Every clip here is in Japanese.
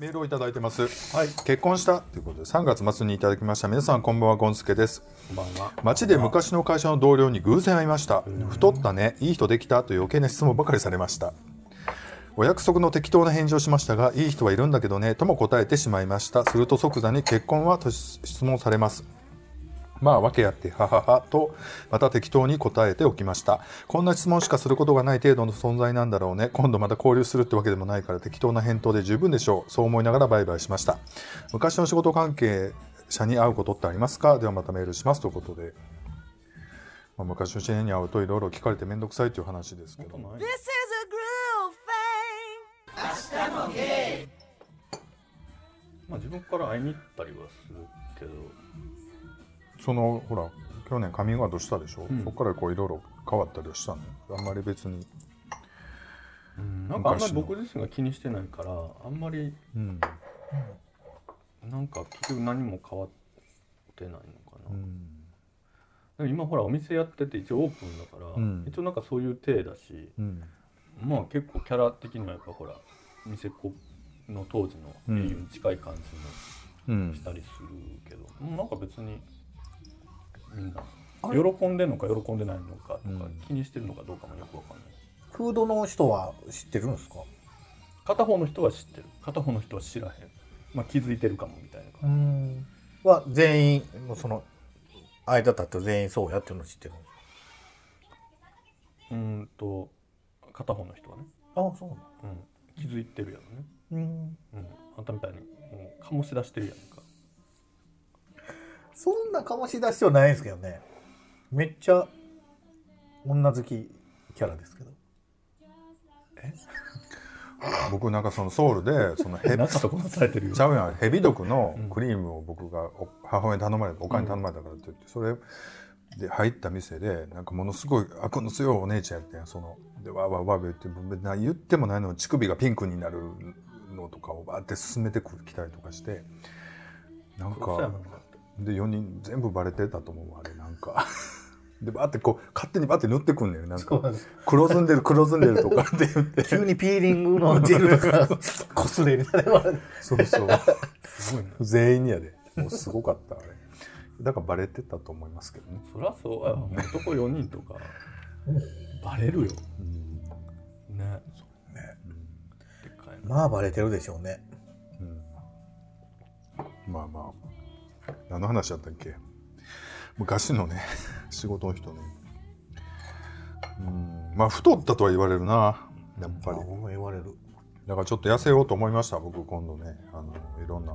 メールをいただいてます。はい。結婚したということで、3月末にいただきました。皆さん、こんばんは、ゴンスケです。こんばんは。街で昔の会社の同僚に偶然会いました。太ったね、いい人できたという余計な質問ばかりされました。お約束の適当な返事をしましたが、いい人はいるんだけどね、とも答えてしまいました。すると即座に結婚はと質問されます。まあ、訳あって、ははは、と、また適当に答えておきました。こんな質問しかすることがない程度の存在なんだろうね。今度また交流するってわけでもないから適当な返答で十分でしょう。そう思いながらバイバイしました。昔の仕事関係者に会うことってありますか？ではまたメールしますということで。まあ、昔の知り合いに会うといろいろ聞かれてめんどくさいという話ですけど。This is a groove thing. まあ自分から会いに行ったりはするけど、その、ほら、去年カミングアウトしたでしょ、んそこからこういろいろ変わったりはしたの？あんまり別に。なんかあんまり僕自身が気にしてないから、あんまりうん。なんか結局何も変わってないのかな。うん。でも今ほらお店やってて一応オープンだから、うん一応なんかそういう体だし、うん。まあ結構キャラ的にはやっぱほら店っ子の当時の英雄に近い感じうんもしたりするけど、もうなんか別にみんな。喜んでんのか喜んでないのかとか、うん。気にしてるのかどうかもよくわかんない。フードの人は知ってるんですか？片方の人は知ってる。片方の人は知らへん、まあ、気づいてるかもみたいな感ん。は全員その間立って全員そうやっていうのを知ってるんですじうーんと片方の人はね、かあそうなのうん、気づいてるやろね、うん。うん、あんたみたいにもう醸し出してるやんかそんな醸し出しはないんですけどね。めっちゃ女好きキャラですけど。僕なんかそのソウルで、そのヘビちゃうやん、ヘビ毒のクリームを僕がお母親に頼まれて、お金に頼まれたからって言って、それで入った店で、なんかものすごい悪の強いお姉ちゃんやってん。その、で、わーわーわー言って、な言ってもないのに乳首がピンクになるのとかをバーって進めてくる来たりとかして、なんかで、4人全部バレてたと思うわ、あれ、なんか。で、バーってこう、勝手にバーって塗ってくんねん。なんか、黒ずんでる、黒ずんでるとかって言って。急にピーリングのジェルとか こすれみたいなそうそう。すごいな全員にやで。もうすごかった、あれ。だからバレてたと思いますけどね。そりゃそうや男4人とかバレるようん。ねねでっかいなまあバレてるでしょうねうん。まあまあ。何の話だったっけ？昔のね、仕事の人ね。うん。まあ太ったとは言われるな。やっぱり言われるだからちょっと痩せようと思いました、僕今度ね。あの、いろんな。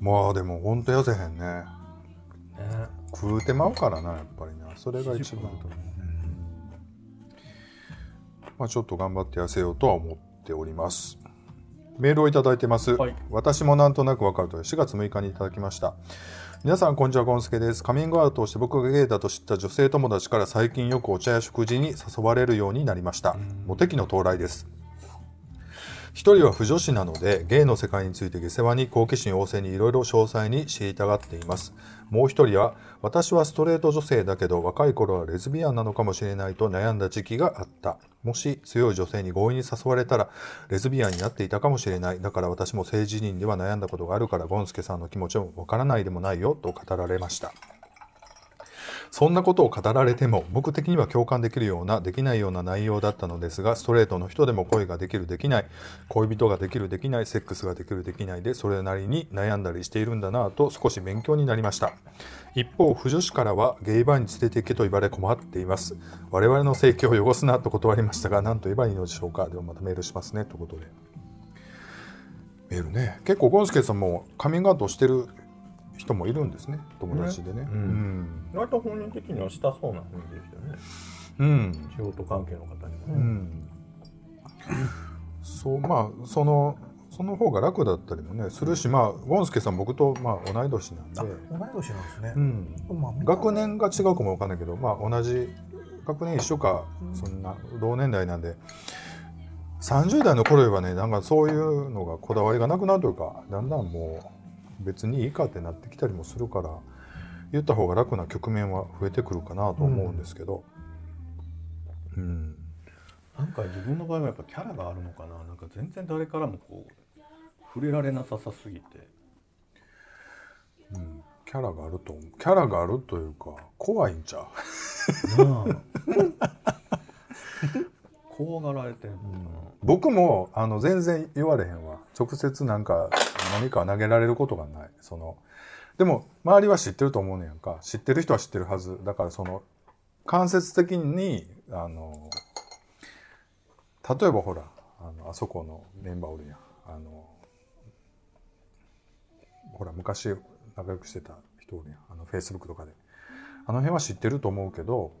まあでもほんと痩せへんね。ね食うてまうからな、やっぱりな。それが一番。まあちょっと頑張って痩せようとは思っております。メールをいただいてます。はい私もなんとなくわかると4月6日にいただきました。皆さん、こんにちは、ゴンスケです。カミングアウトをして僕がゲイだと知った女性友達から最近よくお茶や食事に誘われるようになりました。モテ期の到来です。一人は不女子なので、ゲイの世界について下世話に好奇心旺盛にいろいろ詳細に知りたがっています。もう一人は、私はストレート女性だけど、若い頃はレズビアンなのかもしれないと悩んだ時期があった。もし強い女性に強引に誘われたら、レズビアンになっていたかもしれない。だから私も性自認では悩んだことがあるから、ゴンスケさんの気持ちもわからないでもないよ、と語られました。そんなことを語られても僕的には共感できるようなできないような内容だったのですがストレートの人でも恋ができるできない。恋人ができるできない。セックスができるできないでそれなりに悩んだりしているんだなぁと少し勉強になりました。一方不女子からはゲイバーに連れて行けと言われ困っています。我々の性教を汚すなと断りましたが何と言えばいいのでしょうか。ではまたメールしますねということで。メールね。結構ゴンスケさんもカミングアウトしてる人もいるんですね。友達でね。ううん。割と本人的にはしたそうな雰囲気でしたよね。うん。仕事関係の方にもね、うん、そうまあそのその方が楽だったりもねするしまあゴンスケさん僕とまあ同い年なんで、同い年なんですね。う、ん、まあ学年が違うかもわかんないけどまあ同じ学年一緒かそんな同年代なんで。30代の頃はねなんかそういうのがこだわりがなくなるというかだんだんもう別にいいかってなってきたりもするから言った方が楽な局面は増えてくるかなと思うんですけど、うん。なんか自分の場合はやっぱキャラがあるのかな。なんか全然誰からもこう触れられなささすぎて。うん。キャラがあると思う。キャラがあるというか怖いんちゃう？なあ 怖がられてんのかな、僕もあの全然言われへんわ。直接なんか何か投げられることがない。そのでも周りは知ってると思うねやんか。知ってる人は知ってるはず。だからその間接的にあの例えばほらあのあそこのメンバーおるやん。あのほら昔仲良くしてた人おるやん。あのフェイスブックとかで。あの辺は知ってると思うけど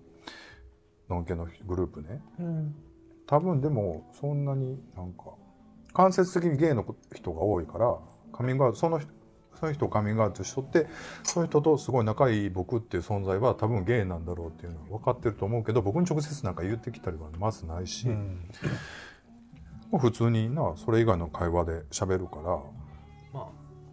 のんけのグループね。うん多分でもそんなになんか間接的にゲイの人が多いからカミングアウトその人そういう人をカミングアウトしとってそういう人とすごい仲いい僕っていう存在は多分ゲイなんだろうっていうのは分かってると思うけど僕に直接なんか言ってきたりはまずないし、うん。まあ普通になそれ以外の会話で喋るから、ま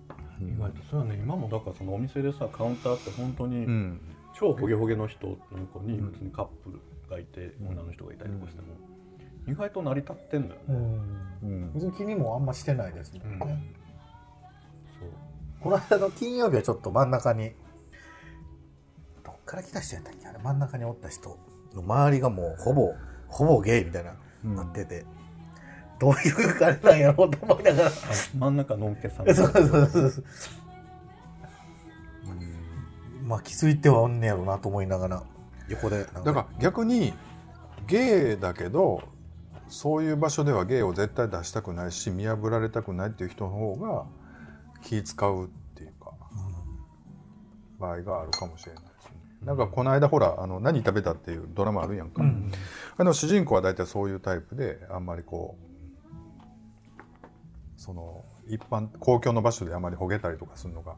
あ意外とそうやね。今もだからそのお店でさカウンターって本当にうん、超ホゲホゲの人の横に普通にカップルがいて、女の人がいたりとかしても、意外と成り立ってんのよね、うん。うん。別に気にもあんましてないですもんね、うん。そう。この間の金曜日はちょっと真ん中にどっから来た人やったっけあれ真ん中におった人の周りがもうほぼほぼゲイみたいな、うん。なってて。どういうあれなんやろうと思いながら。あ真ん中のんけさん。そうそうそうそう。まあ気づいてはおんねやろうなと思いながら。横でだから逆にゲイだけどそういう場所ではゲイを絶対出したくないし見破られたくないっていう人の方が気使うっていうか、場合があるかもしれないですね。なんかこの間ほら「あの何食べた?」っていうドラマあるやんか、うんあの主人公は大体そういうタイプであんまりこうその一般公共の場所であまりほげたりとかするのが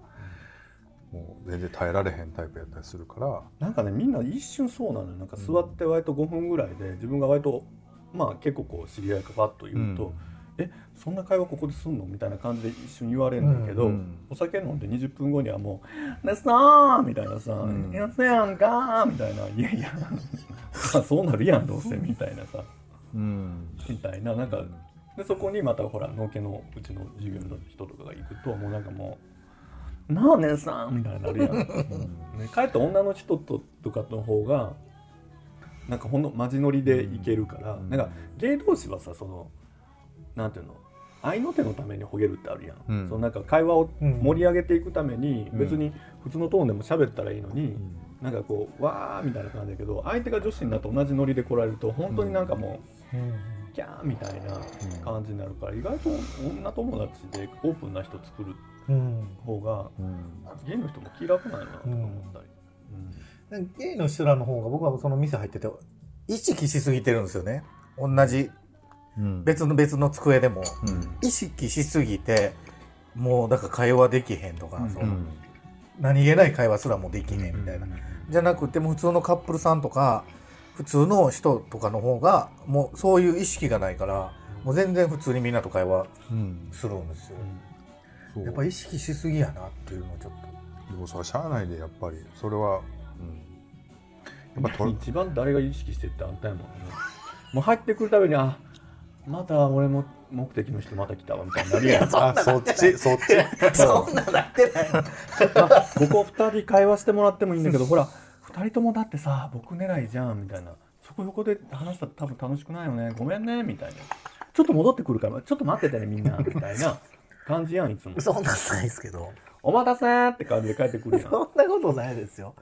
もう全然耐えられへんタイプやったりするからなんかねみんな一瞬そうなのよなんか座って割と5分ぐらいで自分が割とまあ結構こう知り合いがパッと言うと「えそんな会話ここですんの?」みたいな感じで一瞬言われるんだけど、うんうん。お酒飲んで20分後にはもう「ですなー」みたいなさ「んやつやんかー」みたいな「いやいやまあそうなるやんどうせ」みたいなさうん。みたいななんかでそこにまたほら農家のうちの授業の人とかが行くともうなんかもう「なあ姉さん」みたいになるやん。ね、かえって女の人ととかの方がなんかほんのマジノリでいけるから、うん。なんか芸同士はさそのなんていうの？愛の手のためにほげるってあるやん、うん。そのなんか会話をうん盛り上げていくためにうん。別に普通のトーンでも喋ったらいいのに、ん。なんかこうわーみたいな感じだけど相手が女子になって同じノリで来られると本当になんかもう、うん。キャーみたいな感じになるから意外と女友達でオープンな人作るうん。方がうんゲイの人も気楽なんやなとか思ったり。うんゲイの人らの方が僕はその店入ってて意識しすぎてるんですよね。同じ。うん。別の別の机でも。うん。意識しすぎてもうだから会話できへんとか、うん。その何気ない会話すらもできへんみたいな、じゃなくても普通のカップルさんとか普通の人とかの方がもうそういう意識がないからもう全然普通にみんなと会話うん。するんですよ、やっぱ意識しすぎやなっていうのをちょっと。でもさしゃあないでやっぱり。それは、うん、やっぱと一番誰が意識してってあんたやもんね。もう入ってくるたびにあまた俺も目的の人また来たわみたいになるやん。あそっちそっち。そんななってない。のまあここ2人会話してもらってもいいんだけどほら2人ともだってさ僕狙いじゃんみたいな。そこ横で話したら多分楽しくないよね。ごめんねみたいな。ちょっと戻ってくるからちょっと待っててねみんなみたいな感じやんいつも。そんなんないですけど。お待たせーって感じで帰ってくるやん。そんなことないですよ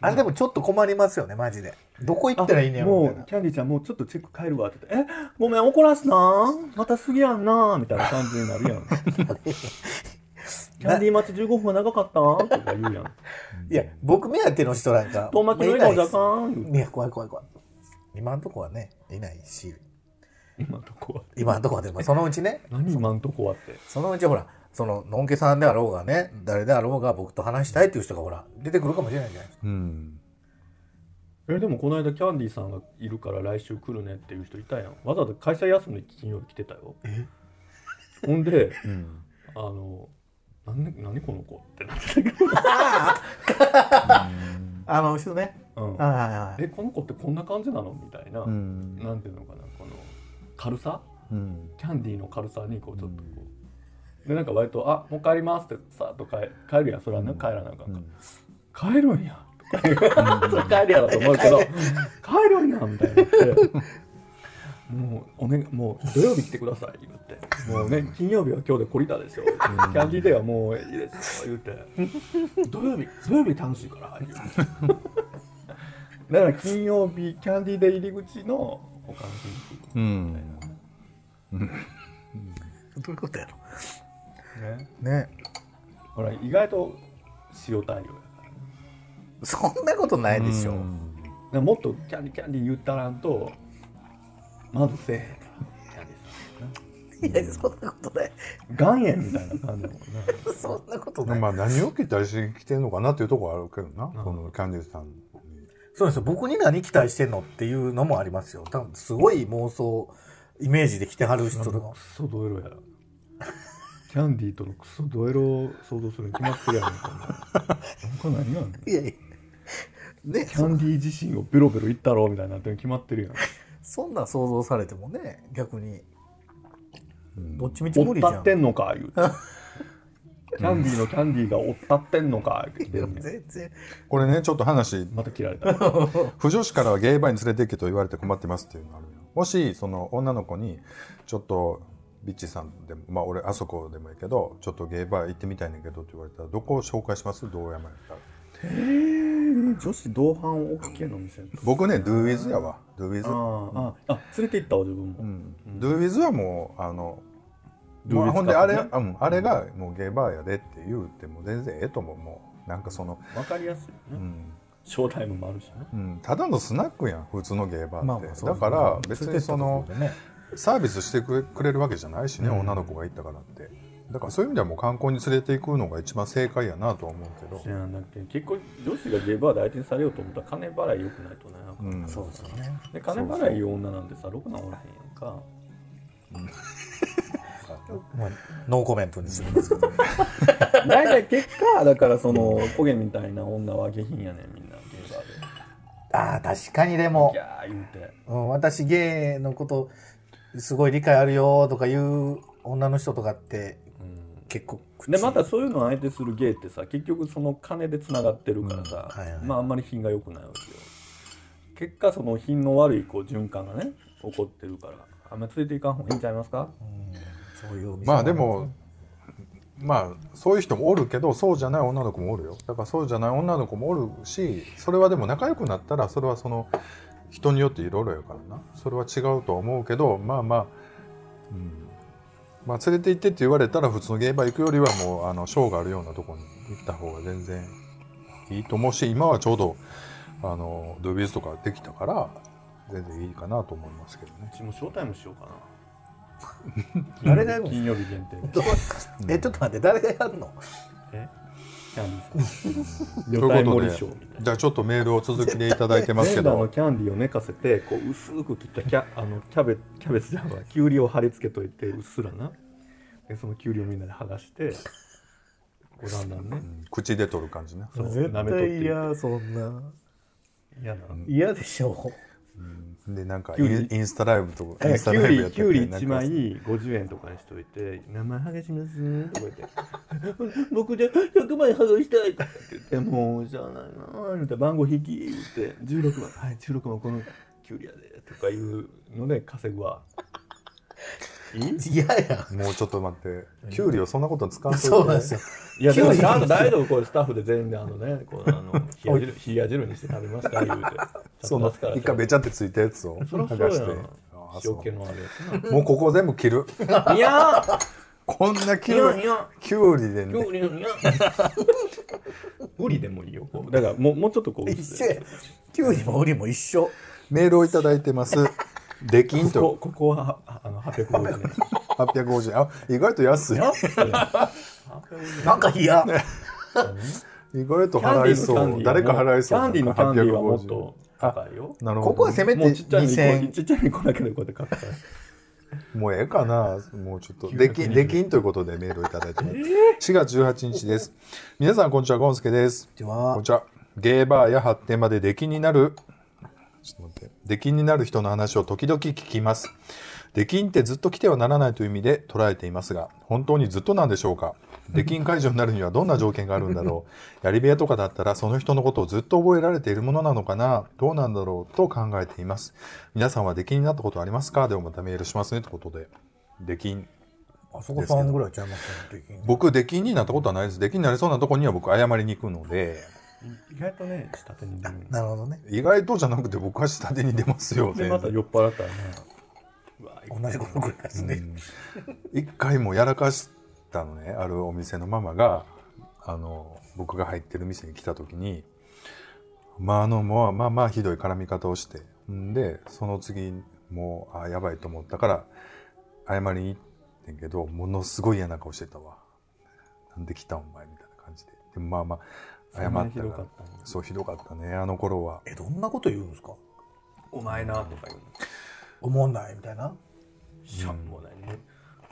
あれでもちょっと困りますよねマジで。どこ行ったらいいねやろみたいな。もうキャンディーちゃんもうちょっとチェック帰るわって言って「えごめん怒らすなまた過ぎやんな」みたいな感じになるやん。キャンディー待ち15分は長かったとか言うやん。いや僕目当ての人なんか遠巻きの笑顔じゃかん。言うていや怖い怖い怖い。今んとこはねいないし。今んとこは。今んとこはでもそのうちね。何今んとこはって。そのうちほらそののんけさんであろうがね誰であろうが僕と話したいっていう人がほら出てくるかもしれないじゃないですか。うん。えでもこの間キャンディーさんがいるから来週来るねっていう人いたやん。わざわざ会社休んで金曜日来てたよ。ほんでうん。あの何何この子ってなってたけど。あの人ね。うん。はいはいはい。えこの子ってこんな感じなの？みたいな、うん。なんていうのかなこの軽さ？うん。キャンディーの軽さにこうちょっとこう、でなんか割と「あもう帰ります」ってさっと帰帰るやんそれはね帰らなあかんか。ら、帰るんや。とか帰るやろと思うけど帰る。んやみたいにな。ってもうおねもう土曜日来てください言って。もうね金曜日は今日で懲りたでしょ、キャンディーデーはもういいですよ言って。土曜日土曜日楽しいから言うて。だから金曜日キャンディーデー入り口の他の日に来るうん。どういうことやねろね。ほら意外と塩対応やからね。そんなことないでしょ、うもっとキャンディーキャンディー言ったらんとまずせえ。へんキャンディーさんいやそんなことない。岩塩みたいな感じだもんね。そんなことない、まあ何を期待してきてんのかなっていうところはあるけどな、うんそのキャンディーさんそうですよ。僕に何期待してんのっていうのもありますよ。多分すごい妄想イメージで来てはる人とかクソドエロやキャンディーとのクソドエロを想像するに決まってるやんこんな。これ何やねんいやいや。ねキャンディー自身をベロベロいったろうみたいになって決まってるやん。そんなん想像されてもね逆に。うん。どっちみち無追っ理じゃん。たってんのか言うて。キャンディーのキャンディーが追ったってんのか言うて。ねん全然。これねちょっと話。また切られた。不女子からはゲイバーに連れて行けと言われて困ってますっていうのがあるよ。もしその女の子にちょっとビッチさんでもまあ俺あそこでもいいけどちょっとゲイバー行ってみたいねんけどって言われたらどこを紹介します？どうやった？らえー、女子同伴 OK の店？僕ね Do With やわ。Do With あああ連れて行ったわ自分も、うん、Do With はもうあのまあほんであれ,、かうん、あれがもうゲイバーやでって言うても全然ええと思う。もうなんかその、分かりやすいうん。ショータイムもあるしね。うん、ただのスナックやん普通のゲイバーって、だから別にそのサービスしてくれくれるわけじゃないしね、うん。女の子が行ったからって。だからそういう意味ではもう観光に連れて行くのが一番正解やなとは思うけど。い、やなんか結構女子がゲイバーで相手にされようと思ったら金払い良くないとね、うん、そうですよね。で金払い言う女なんてさろくなおらへんやんか。まあノーコメントにするんですけど。大体結果だからその焦げみたいな女は下品やねんみんなゲイバーで。ああ確かにでも。ギ、ャー言うて。うん、私ゲイのことすごい理解あるよとかいう女の人とかって結構口。でまたそういうのを相手するゲイってさ結局その金でつながってるからさ、うん。はいはい。まああんまり品が良くないわけよ。結果その品の悪いこう循環がね起こってるからあんまり連れていかん方がいいんちゃいますか？うん。そういうまあでもまあそういう人もおるけどそうじゃない女の子もおるよ。だからそうじゃない女の子もおるしそれはでも仲良くなったらそれはその人によっていろいろやからな。それは違うとは思うけどまあまあ、うん、まあ連れて行ってって言われたら普通のゲーバー行くよりはもうあのショーがあるようなとこに行った方が全然いいと思うし今はちょうどあのドゥービーズとかできたから全然いいかなと思いますけどね。うちもショータイムしようかな。誰がやるの？金曜日限定えちょっと待って誰がやるの？え？キャンディーさんということでじゃあちょっとメールを続きでいただいてますけレンダーのど。キャンディーを寝かせてこう薄く切ったキャあのキャベキャベツじゃんわきゅうりを貼り付けといてうっすらな。でそのきゅうりをみんなで剥がしてこうだんだんね。口で取る感じね。そう絶舐めとっていく。対嫌そんな。嫌な嫌でしょでなんかキュウリ。インスタライブとかインスタライブやってりきゅうりなんか。1枚50円とかにしといて「名前剥がします」とか言って「僕じゃ100枚剥がしたい」とかって言って「もうじゃあないな」言って番号引き言って「16万。はい16万このきゅうりやで」とかいうので稼ぐわ嫌や。もうちょっと待って。キュウリをそんなこと使わんといてそうなんですよ。いやでもきゅうりちゃんと大丈夫これスタッフで全員であのねこうあの 冷や汁冷や汁にして食べますか言うて。その一回べちゃってついたやつをそらそう剥がして。やんああそ塩気のあるもうここ全部切る。ないや。こんなキいュウリやいや。キュウリでね。きゅうりのいや。無理でもいいよこう。だからもうもうちょっとこう。一緒や。キュウリもウリも一緒。メールをいただいてますできんことここはああの850円。850円。あ意外と安い。やっぱなんか嫌。意外と払いそう。ー誰か払いそう。キャンディーのキャンディーはもっ850と高いよ。なるほど。ここはせめてもうちっちゃい2000にちっちゃいにこだけでこうやって買ったら。もうええかな。もうちょっと。できん、できんということでメールをいただいてます。4月18日です。皆さん、こんにちは、ゴンスケです。ちは。こんにちは。ゲーバーや発展まで出禁になるちょっと待って。出禁になる人の話を時々聞きます。出禁ってずっと来てはならないという意味で捉えていますが本当にずっとなんでしょうか？出禁解除になるにはどんな条件があるんだろう？やり部屋とかだったらその人のことをずっと覚えられているものなのかな？どうなんだろう？と考えています。皆さんは出禁になったことありますか？ではまたメールしますね。ということで。出禁。あそこさんぐらいちゃいますよね僕出禁になったことはないです。出禁になりそうなとこには僕謝りに行くので意外とね下手に出るなるほどね。意外とじゃなくて僕は下手に出ますよでまた酔っ払ったらね。う わ同じことぐらいですね、一回もやらかしたのねあるお店のママがあの僕が入ってる店に来た時にまああのもうまあまあひどい絡み方をしてんでその次もうあやばいと思ったから謝りに行ってんけどものすごい嫌な顔してたわ。なんで来たんお前みたいな感じで。でもまあまあ謝ったらひどかったそうひどかったねあの頃は。えどんなこと言うんですか？お前なとか言うの？思んないみたいな？しゃんもないね。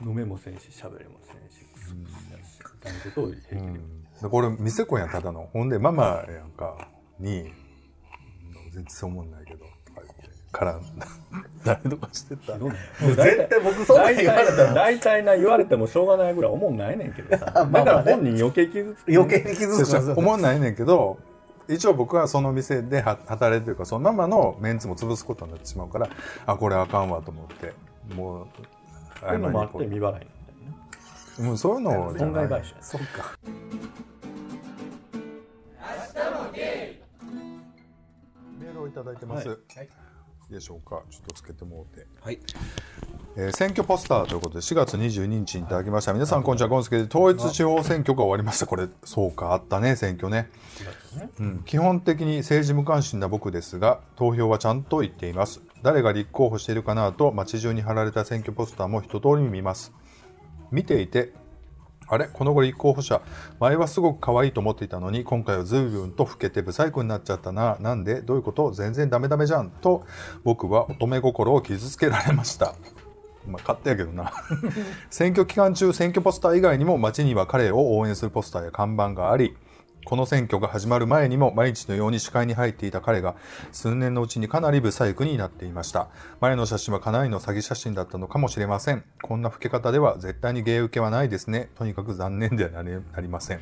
飲めもせんし喋れもせんしクスクスやしみたいなことを平気で言う。でこれ店子やんただの。ほんでママやんかに「全然思んないけど」とか言って絡んだ。誰とかしてた。絶対僕そんなん言われたら。大体な言われてもしょうがないぐらい思んないねんけどさ。だから本人余計傷つく。余計に気づく思んないねんけど一応僕はその店では働いてるからそのママのメンツも潰すことになってしまうからあこれあかんわと思って。もうそういうのもあって未払いなんだよもう。そういうのじゃない損害賠償。やそうか。メールをいただいてます、はい。いいでしょうか。ちょっとつけてもうて。はい。えー選挙ポスターということで4月22日にいただきました。皆さんこんにちは。ゴンスケで統一地方選挙が終わりました。これそうかあったね選挙ね、うん、基本的に政治無関心な僕ですが投票はちゃんと言っています。誰が立候補しているかなと街中に貼られた選挙ポスターも一通り見ます。見ていてあれ？この後立候補者。前はすごく可愛いと思っていたのに今回は随分と老けてブサイクになっちゃったな。なんで？どういうこと？全然ダメダメじゃん。と僕は乙女心を傷つけられました。まあ勝手やけどな。選挙期間中選挙ポスター以外にも街には彼を応援するポスターや看板がありこの選挙が始まる前にも毎日のように視界に入っていた彼が数年のうちにかなりブサイクになっていました。前の写真はかなりの詐欺写真だったのかもしれません。こんな老け方では絶対に芸受けはないですね。とにかく残念ではなりなりません。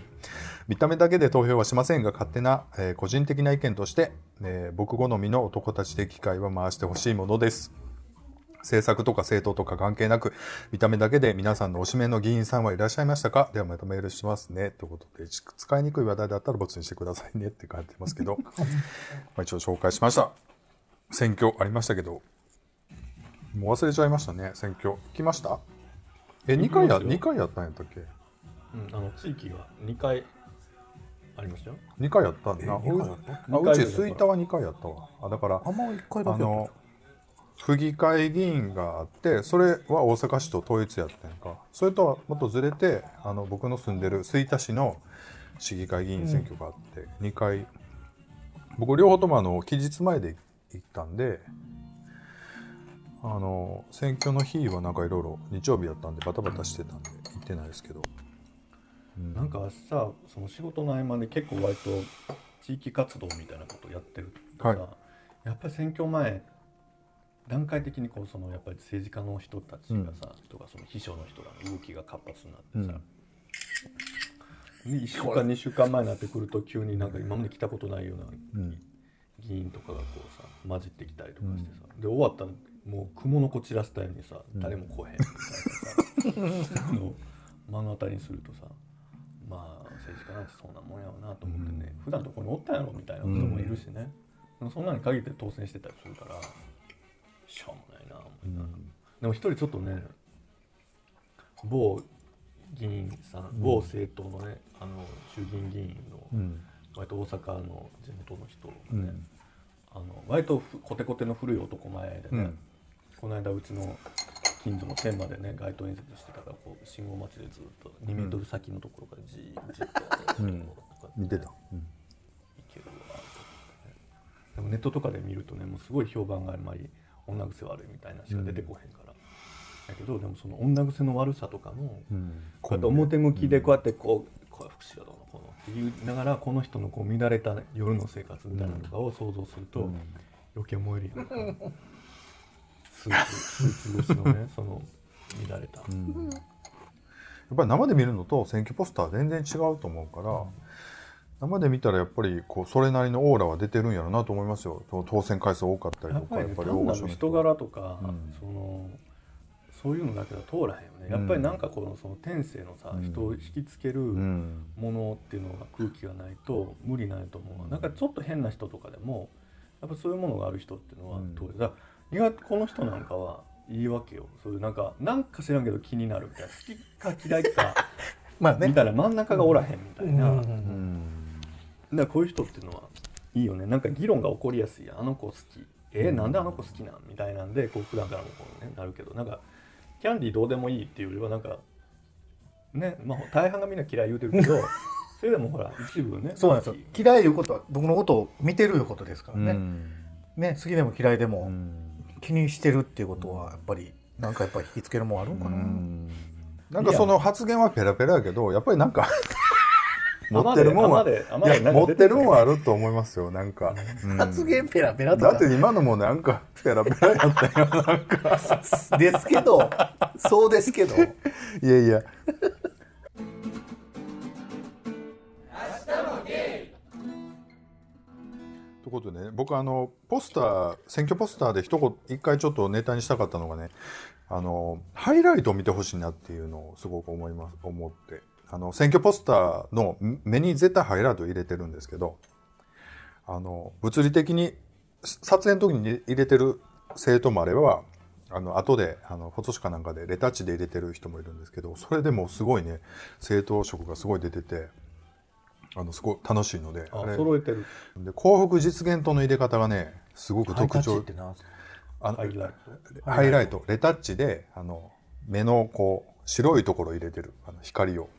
見た目だけで投票はしませんが勝手な、えー個人的な意見として、えー僕好みの男たちで機会は回してほしいものです。政策とか政党とか関係なく、見た目だけで皆さんのおしめの議員さんはいらっしゃいましたか？ではまたメールしますね。ということで、使いにくい話題だったらボツにしてくださいねって書いてますけど、まあ一応紹介しました。選挙ありましたけど、もう忘れちゃいましたね、選挙。来ました？え、2回や、行きますよ2回やったんやったっけ？うん、あの地域が2回ありましたよ ?2 回やったんだな。え二回やったあうち吹田は2回やったわ。あ、だから、あんま一回だけやったあの府議会議員があってそれは大阪市と統一やったんか。それとはもっとずれてあの僕の住んでる吹田市の市議会議員選挙があって、2回僕両方ともあの期日前で行ったんであの選挙の日はなんかいろいろ日曜日やったんでバタバタしてたんで行ってないですけど、うん。なんかさその仕事の合間で結構割と地域活動みたいなことをやってるとさ、はい。やっぱり選挙前段階的にこうそのやっぱり政治家の人たちがさ、とかその秘書の人らの動きが活発になってさ、で1週間2週間前になってくると急になんか今まで来たことないようなうん。議員とかがこうさ混じってきたりとかしてさ、で終わったらもう雲の子散らしたようにさ、誰も来へんみたいなさ 目の当たりにするとさまあ政治家なんてそんなもんやろなと思ってね、普段どこにおったんやろみたいな人もいるしね、でもそんなに限って当選してたりするからしょうもないな思いながら。でも一人ちょっとね某議員さん、某政党のねあの衆議院議員の、うん。割と大阪の地元の人がね、うん。あの割とふコテコテの古い男前でね、うん。この間うちの近所の天までね街頭演説してたからこう信号待ちでずっと2メートル先のところからじーっじっと、うんこうやって見てた、うん。いけるわと思ってね。でもネットとかで見るとねもうすごい評判があんまり女癖悪いみたいなしか出てこへんから、だけどでもその女癖の悪さとかも、うん。こうやって表向きでこうやってこうこう福祉がどうのこうの言いながらこの人のこう乱れた夜の生活みたいなのとかを想像すると、余計燃えるやん。かスーツスーツ越しのねその乱れた、やっぱり生で見るのと選挙ポスター全然違うと思うから、生で見たらやっぱりこうそれなりのオーラは出てるんやろうなと思いますよ。当選回数多かったりとかやっぱり大御所のる人柄とか、うん。そのそういうのだけは通らへんよね。やっぱりなんかこのその天性のさ、うん。人を引きつけるうん。ものっていうのが空気がないと無理ないと思う。なんかちょっと変な人とかでもやっぱそういうものがある人っていうのはうん。通る、だからこの人なんかはいいわけよ。そういうなんかなんか知らんけど気になるみたいな。好きか嫌いか まあね。みたいな真ん中がおらへんみたいな、うんだこういう人っていうのはいいよね。なんか議論が起こりやすいあの子好き。えーなんであの子好きなん？みたいなんでこう普段からもこう、ね、なるけどなんかキャンディーどうでもいいっていうよりはなんかねまあ大半がみんな嫌い言うてるけど それでもほら一部ねそうなんですよ。嫌いいうことは僕のことを見てるいうことですからね、うん。ね好きでも嫌いでうもん。気にしてるっていうことはやっぱりなんかやっぱり引きつけるもんあるんかな、なんかその発言はペラペラやけどやっぱりなんか持ってるもんは持ってるもんははあると思いますよなんか、うん。発言ペラペラとか。だって今のもなんかペラペラやったよなんか。ですけどそうですけど。いやいや。ということでね僕あのポスター選挙ポスターで一言一回ちょっとネタにしたかったのがねあのハイライトを見てほしいなっていうのをすごく思います思ってあの選挙ポスターの目に絶対ハイライトを入れてるんですけどあの物理的に撮影の時に入れてる生徒もあればあの後であのフォトシかなんかでレタッチで入れてる人もいるんですけどそれでもすごいね生徒色がすごい出ててあのすごい楽しいのでああれ。揃えてる。で幸福実現との入れ方がねすごく特徴。ハイライト。ハイライト。レタッチであの目のこう白いところを入れてる。あの光を。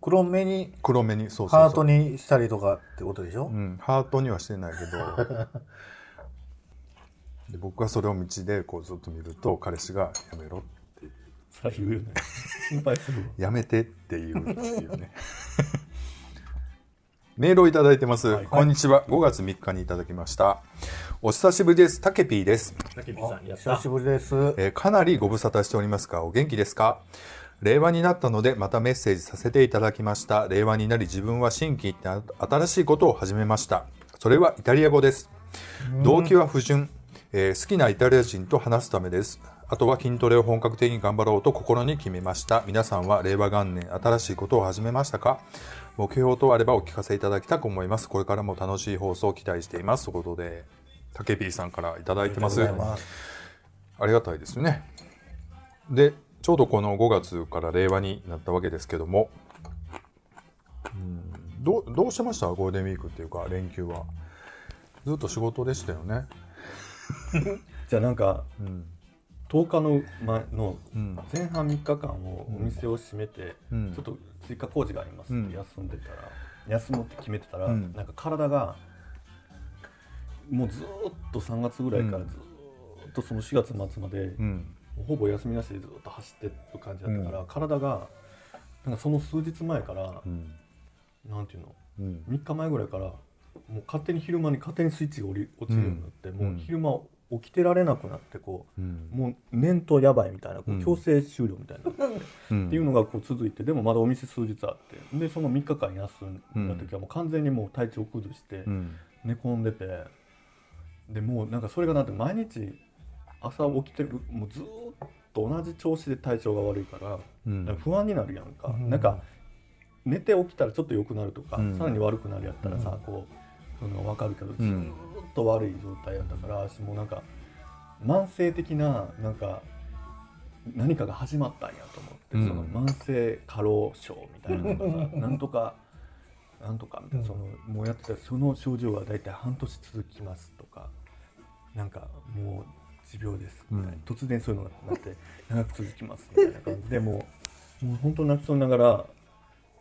黒目に黒目にそうハートにしたりとかってことでしょ、うん、ハートにはしてないけど。で僕はそれを道でこうずっと見ると彼氏が「やめろ」って 言うよね。心配するわ「やめて」って言うっていうねメールをいただいてます、はい。こんにちは。5月3日にいただきました。お久しぶりです。たけぴーです。たけぴさん久しぶりです。えーかなりご無沙汰しておりますがお元気ですか？令和になったのでまたメッセージさせていただきました。令和になり自分は新規って新しいことを始めました。それはイタリア語です。動機は不純、えー好きなイタリア人と話すためです。あとは筋トレを本格的に頑張ろうと心に決めました。皆さんは令和元年新しいことを始めましたか？目標とあればお聞かせいただきたく思います。これからも楽しい放送を期待しています。ということでたけぴーさんからいただいてます。ありがとうございます。ありがたいですよね。で、ちょうどこの5月から令和になったわけですけども、うんどうどうしてました？ゴールデンウィークっていうか連休は。ずっと仕事でしたよね。じゃあなんかうん。10日の前のうん。前半3日間をお店を閉めて、うんちょっと追加工事がありますって休んでたら、休むって決めてたら、うんなんか体がもうずーっと3月ぐらいからうんずーっとその4月末まで、うん。ほぼ休みなしでずっと走ってる感じだったから、体がなんかその数日前から、うん。なんていうのうん。3日前ぐらいからもう勝手に昼間に勝手にスイッチが落ちるようになって、ん。もう昼間起きてられなくなってこううん。もう念とやばいみたいなこう強制終了みたいな、っうん。ていうのがこう続いてでもまだお店数日あってでその3日間休んだ時はもう完全にもう体調崩してうん。寝込んでてでもうなんかそれがなんて毎日朝起きてるもうずーっと同じ調子で体調が悪いから不安になるやんか、うん。なんか寝て起きたらちょっと良くなるとか、うん。さらに悪くなるやったらさ、こうのが分かるけど、ずーっと悪い状態やったから私もうなんか慢性的ななんか何かが始まったんやと思って、うん。その慢性過労症みたいなのがさ なんとかなんとかみたいな、そのもうやってたらその症状が大体半年続きますとかなんかもう持病ですみたいな、うん。突然そういうのがなって長く続きますみたいな感じで もうもう本当泣きそうながら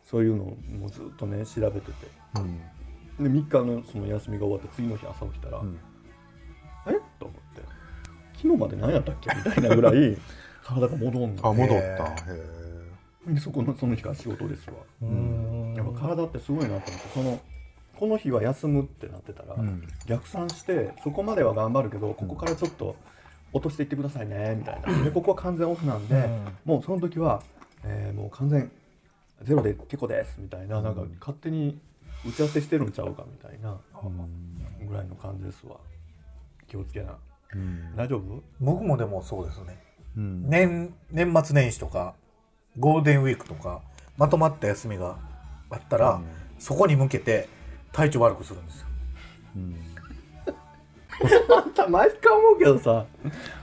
そういうのをもうずっとね調べてて。うん。で3日のその休みが終わって次の日朝起きたら、うん。え？と思って。昨日まで何やったっけ？みたいなぐらい 体が戻んの。あ、戻った。へへえ。でそこのその日から仕事ですわ。うーん。やっぱ体ってすごいなと思ってそのこの日は休むってなってたら、うん。逆算してそこまでは頑張るけどここからちょっと落としていってくださいねみたいな。でここは完全オフなんで、うん。もうその時は、えーもう完全ゼロで結構ですみたいななんか勝手に打ち合わせしてるんちゃうかみたいなぐらいの感じですわ。気をつけな。うん。大丈夫？僕もでもそうですね。うん。年年末年始とかゴールデンウィークとかまとまった休みがあったら、うん。そこに向けて体調悪くするんですよ。うん。あんた毎回思うけどさ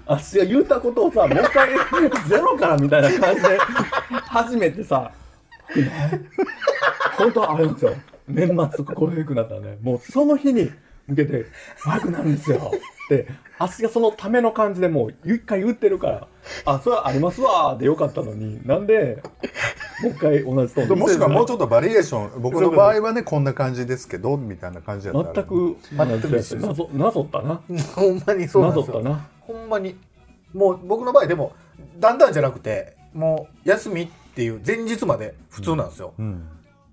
あっしが言うたことをさもう一回ゼロからみたいな感じで初めてさ本当はあれなんですよ年末こういうくなったらねもうその日に向けて悪くなるんですよ。ってあっしがそのための感じでもう一回言ってるからあそれはありますわーでよかったのになんでもう一回同じトーンでもしくはもうちょっとバリエーション僕の場合はねこんな感じですけどみたいな感じだったら。全く全くなぞなぞったな。ほんまにそうなぞったな。ほんまに。もう僕の場合でもだんだんじゃなくてもう休みっていう前日まで普通なんですよ、うん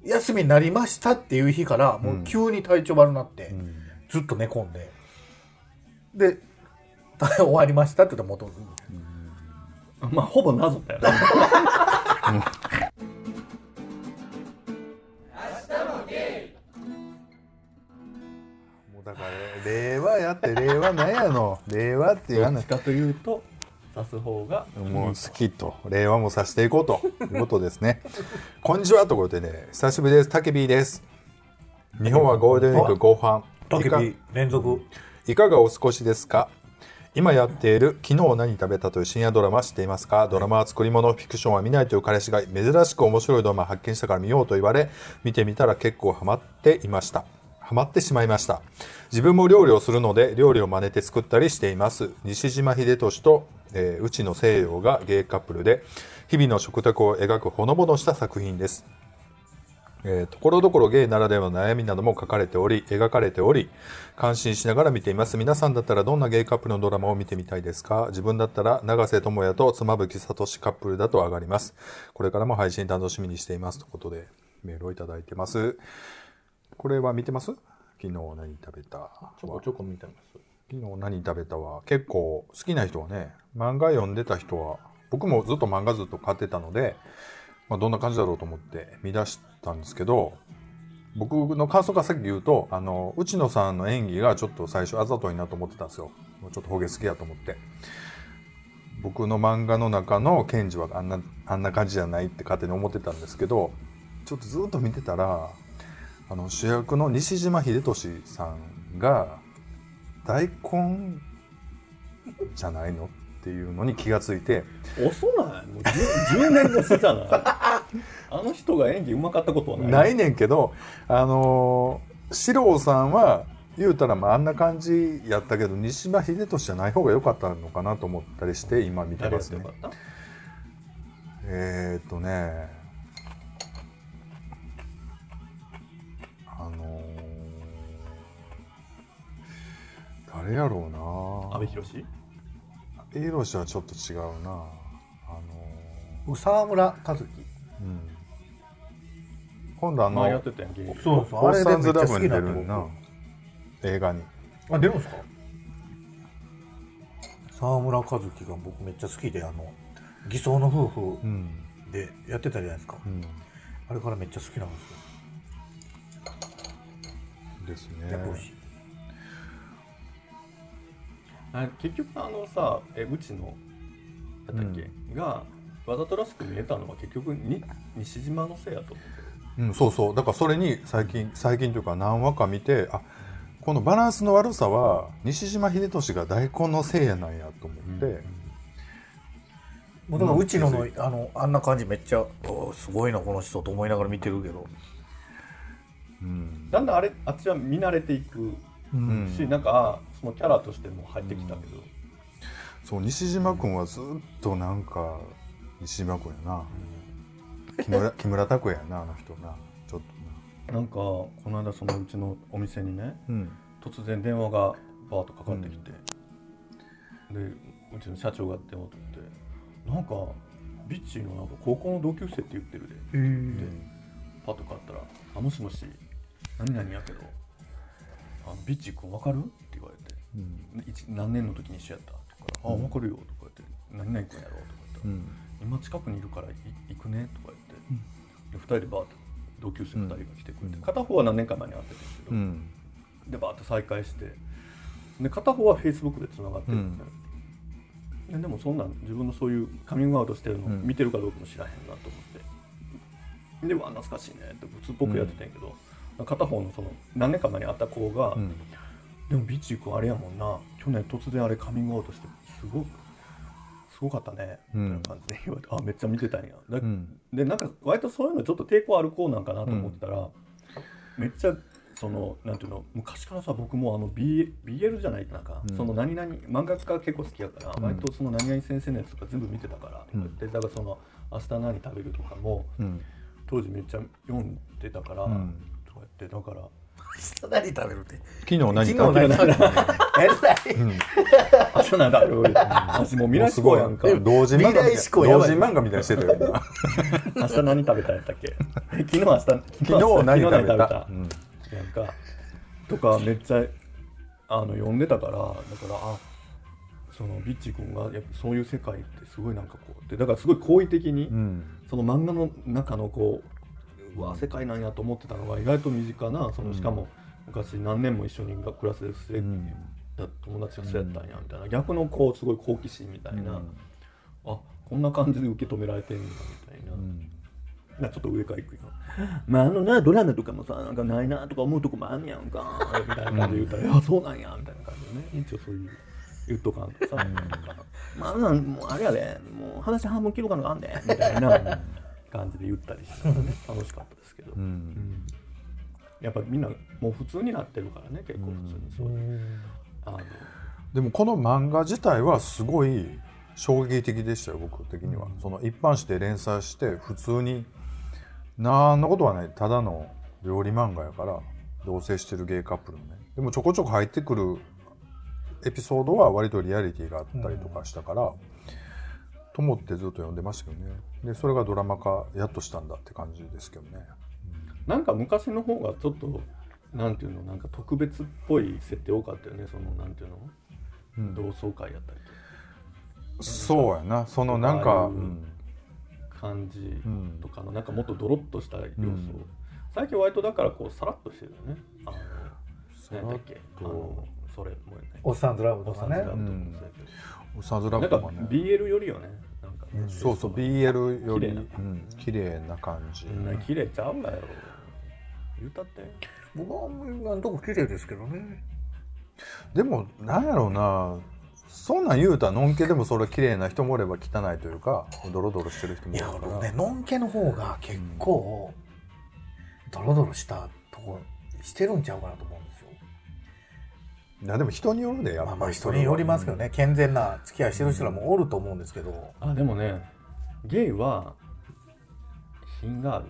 休みになりましたっていう日からもう急に体調悪くなって、うん。ずっと寝込んで。で 終わりましたって言ったら元に。まあほぼなぞったよね もうだから令和やって令和なんやの。令和っていう話。どっちかというと指す方がもう好きと令和もさしていこうということですね。こんにちはということでね久しぶりです。たけびです。日本はゴールデンウィーク後半。いか連続。いかがお過ごしですか？今やっている「昨日何食べた」という深夜ドラマ知っていますか？ドラマは作り物フィクションは見ないという彼氏が珍しく面白いドラマを発見したから見ようと言われ見てみたら結構ハマっていました。ハマってしまいました自分も料理をするので料理を真似て作ったりしています。西島秀俊と、えー内野聖陽がゲイカップルで日々の食卓を描くほのぼのした作品です。えーところどころゲイならではの悩みなども書かれており描かれており感心しながら見ています。皆さんだったらどんなゲイカップルのドラマを見てみたいですか？自分だったら永瀬智也と妻夫木聡カップルだと上がります。これからも配信楽しみにしています。ということでメールをいただいてます。これは見てます？昨日何食べた？ちょこちょこ見てます。昨日何食べたは？結構好きな人はね漫画読んでた人は僕もずっと漫画ずっと買ってたので、まあ、どんな感じだろうと思って見出したんですけど僕の感想からさっき言うとあの内野さんの演技がちょっと最初あざといなと思ってたんですよ。もうちょっとほげ好きやと思って。僕の漫画の中のケンジはあんなあんな感じじゃないって勝手に思ってたんですけどちょっとずっと見てたらあの主役の西島秀俊さんが大根じゃないのっていうのに気がついて遅な。いもう 10, 10年越しじゃな。い あの人が演技うまかったことはない。ないねんけどあのー四郎さんは言うたらまああんな感じやったけど西島秀俊じゃない方が良かったのかなと思ったりして今見てますね。えー、っとね誰やろうな。阿部寛？エイロシはちょっと違うな。あの僕沢村和樹。ーうん。今度あの前やってたやんそうそうオーサンズラあれでめっちゃな映画に。あ出るんですか？沢村和樹が僕めっちゃ好きであの偽装の夫婦うん、でやってたじゃないですか、うん、あれからめっちゃ好きなんですよ。ですねあ結局あのさえうちのやったっけ、がわざとらしく見えたのは結局に西島のせいやと思って。うん、そうそう。だからそれに最近最近というか何話か見てあこのバランスの悪さは西島秀俊が大根のせいやなんやと思って、もうだからうちののあのあんな感じめっちゃおーすごいなこの人と思いながら見てるけど、うん。だんだんあれあっちは見慣れていくうん。し、なんかあそのキャラとしても入ってきたけど、そう西島君はずっとなんか西島君やな、木村 木村拓哉やなあの人な。ちょっな。んかこの間そのうちのお店にねとなうん。突然電話がバーッとかかってきて、でうちの社長が電話取って。なんかビッチーのなんか高校の同級生って言ってるで、でパッと買ったら「あもしもし何々やけどあのビッチ君分かる?」って言われて、何年の時に一緒やった?」とか「あ分かるよ」とか言って「何々君やろ?」とか言ったら、今近くにいるからい行くね」とか言って、で2人でバーッと同級生2人が来てくれて、片方は何年か前に会ってるんですけど、うん。でバーッと再会して。で片方はフェイスブックでつながってるんで,、ででもそんなん自分のそういうカミングアウトしてるのうん。見てるかどうかも知らへんなと思って、でわ懐かしいねって普通っぽくやってたんやけど、片方のその何年か前に会った子が、うんでもビッチー君あれやもんな。去年突然あれカミングアウトしてすごくすごかったね。みたいな感じで言われて、あめっちゃ見てたんや。だうん。でなんか割とそういうのちょっと抵抗ある子なんかなと思ってたら、めっちゃそのなんていうの昔からさ僕もあの B BL じゃないな。んか、うん。その何々漫画家結構好きやから、うん。割とその何々先生のやつとか全部見てたから、うん。でだからその「明日何食べる」とかもうん。当時めっちゃ読んでたから、うん。とかやってだから何食べるって。昨日何昨日何食べるってえらいうん「明日何食べる」私もう未来志向やんか。同時漫画未来志向同時漫画みたいにしてたよ今。明日何食べたやったっけ？昨日明日昨昨日何食べた？なんか。とかめっちゃあの読んでたからだからあそのビッチ君がやっぱそういう世界ってすごいなんかこうでだからすごい好意的に、うん。その漫画の中のこううわ世界なんやと思ってたのが意外と身近なそのしかも昔何年も一緒にクラスで末うん。だ友達がそうやったんやみたいな。逆のこうすごい好奇心みたいな、うん。あこんな感じで受け止められてんだみたいな。うん。なちょっと上から行くよ。まああのなドラマとかもさなんかないなとか思うとこもあんねやんかみたいな感じで言ったら「いやそうなんや」みたいな感じでね。一応そういう言っとかんとさ「まあもうあれやで。もう話半分切るかのがあんで」みたいな感じで言ったりして、ね、楽しかったですけど、ううん。んやっぱみんなもう普通になってるからね結構普通に。そういう、あのでもこの漫画自体はすごい衝撃的でしたよ僕的には、その一般紙で連載して普通に何のことはないただの料理漫画やから同棲してるゲイカップルのね。でもちょこちょこ入ってくるエピソードは割とリアリティがあったりとかしたから、と思ってずっと読んでましたけどねでそれがドラマ化やっとしたんだって感じですけどね。なんか昔の方がちょっとなんていうのなんか特別っぽい設定多かったよね。そのなんていうの、うん。同窓会やったりそうやな。そのなんか、ああいううんとか感じうん。とかのなんかもっとドロッとした要素、うん。最近割とだからこうさらっとしてるよね。あのさらっと。何だっけ？あのそれもうねおっさんずラブおとかね。さんずラブとかもそうやけど。おさずらなんか BL よりよねそうそう BL より綺麗な。うん。綺麗な感じ、綺麗ちゃうわよ。言うたって。僕は今のとこ綺麗ですけどね。でもなんやろうな。そんなん言うたらのんけでもそれ綺麗な人もおれば汚いというかドロドロしてる人もいやいるから。僕ねのんけの方が結構ドロドロしたとこしてるんちゃうかなと思うんですよいやでも人によるでやっぱり。まあまあ人によりますけどね。健全な付き合いしてる人らもおると思うんですけど。あでもねゲイは品がある。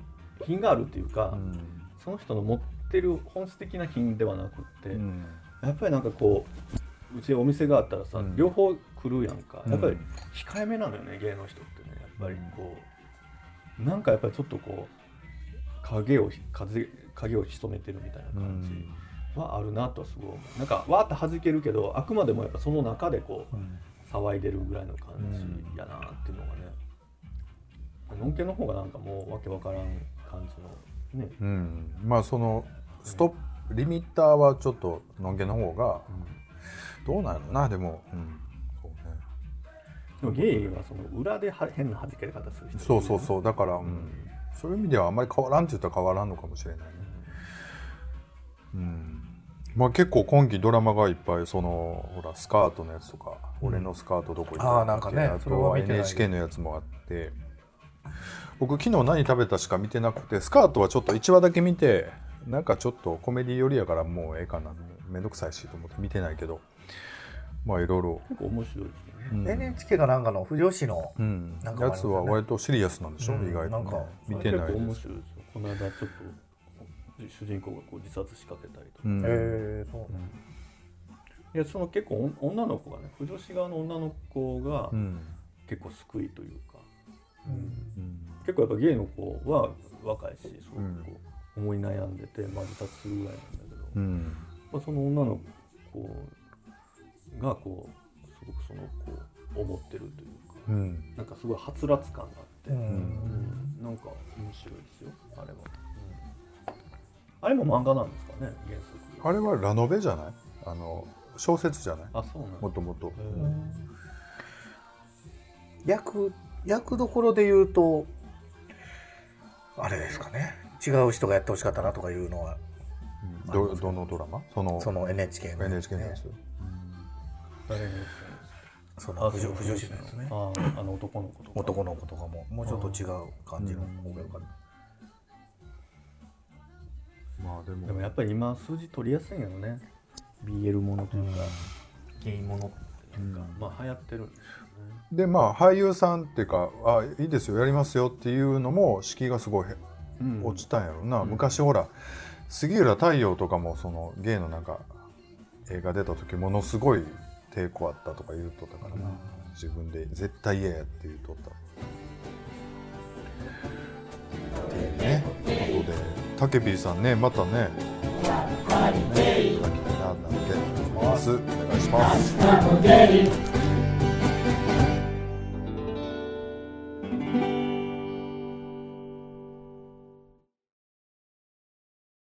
品があるっていうか、うん。その人の持ってる本質的な品ではなくって、うん。やっぱりなんかこううちお店があったらさ、うん。両方来るやんか。うん。やっぱり控えめなのよね芸の人ってね。やっぱりこうなんかやっぱりちょっとこう影を風影を潜めてるみたいな感じはあるなとはすごい思う。なんかわーって弾けるけどあくまでもやっぱその中でこう騒いでるぐらいの感じやなっていうのがね。のんけの方がなんかもうわけわからん感じのね。うん。まあそのストップリミッターはちょっとのんけの方がどうなんやろな。でも、うん。そうね。でもゲイはその裏では変な弾け方する人そうそうそう。だから、うん、そういう意味ではあんまり変わらんって言ったら変わらんのかもしれないね。うんまあ、結構今期ドラマがいっぱいそのほらスカートのやつとか、俺のスカートどこ行ったあーなんかねあそれとはは見てない。NHK のやつもあって。僕昨日何食べたしか見てなくてスカートはちょっと1話だけ見てなんかちょっとコメディ寄りやからもうええかなめんどくさいしと思って見てないけど。まあいろいろ、結構面白いですよね。うん。NHK がなんかの不女子のね。やつは割とシリアスなんでしょ、うん。意外と、ねなんか、見てない結構面です白いですよ。この間ちょっと主人公がこう自殺しかけたりとか、うん。えー、そういやその結構お女の子がね不女子側の女の子がうん。結構救いというか、うん。結構やっぱゲイの子は若いしすごくこう思い悩んでて、まあ、自殺するぐらいなんだけど、うん。まあ、その女の子がこうすごくその子を思ってるというか。うん。なんかすごいはつらつ感があって、うん。うん。なんか面白いですよあれは、あれも漫画なんですかね原作。あれはラノベじゃない？あの小説じゃない？あそうなんだ。もともと。役役どころで言うとあれですかね。違う人がやってほしかったなとかいうのは。どどのドラマ？そのその NHK の、NHK のやつ。誰にその不女不女子のやつね。ああの男の子とか。男の子とかも。もうちょっと違う感じの方がよかったまあでも。でもやっぱり今数字取りやすいんやろね。BL ものというか、ゲイものっていうか、まあ流行ってるんですよね。でまあ俳優さんっていうかあいいですよやりますよっていうのも敷居がすごい落ちたんやろな、昔ほら杉浦太陽とかもそのゲイのなんか映画出た時ものすごい抵抗あったとか言うとったからな、自分で絶対嫌やって言うとったたけぴーさんねまたね。書きたいななんて思います。お願いします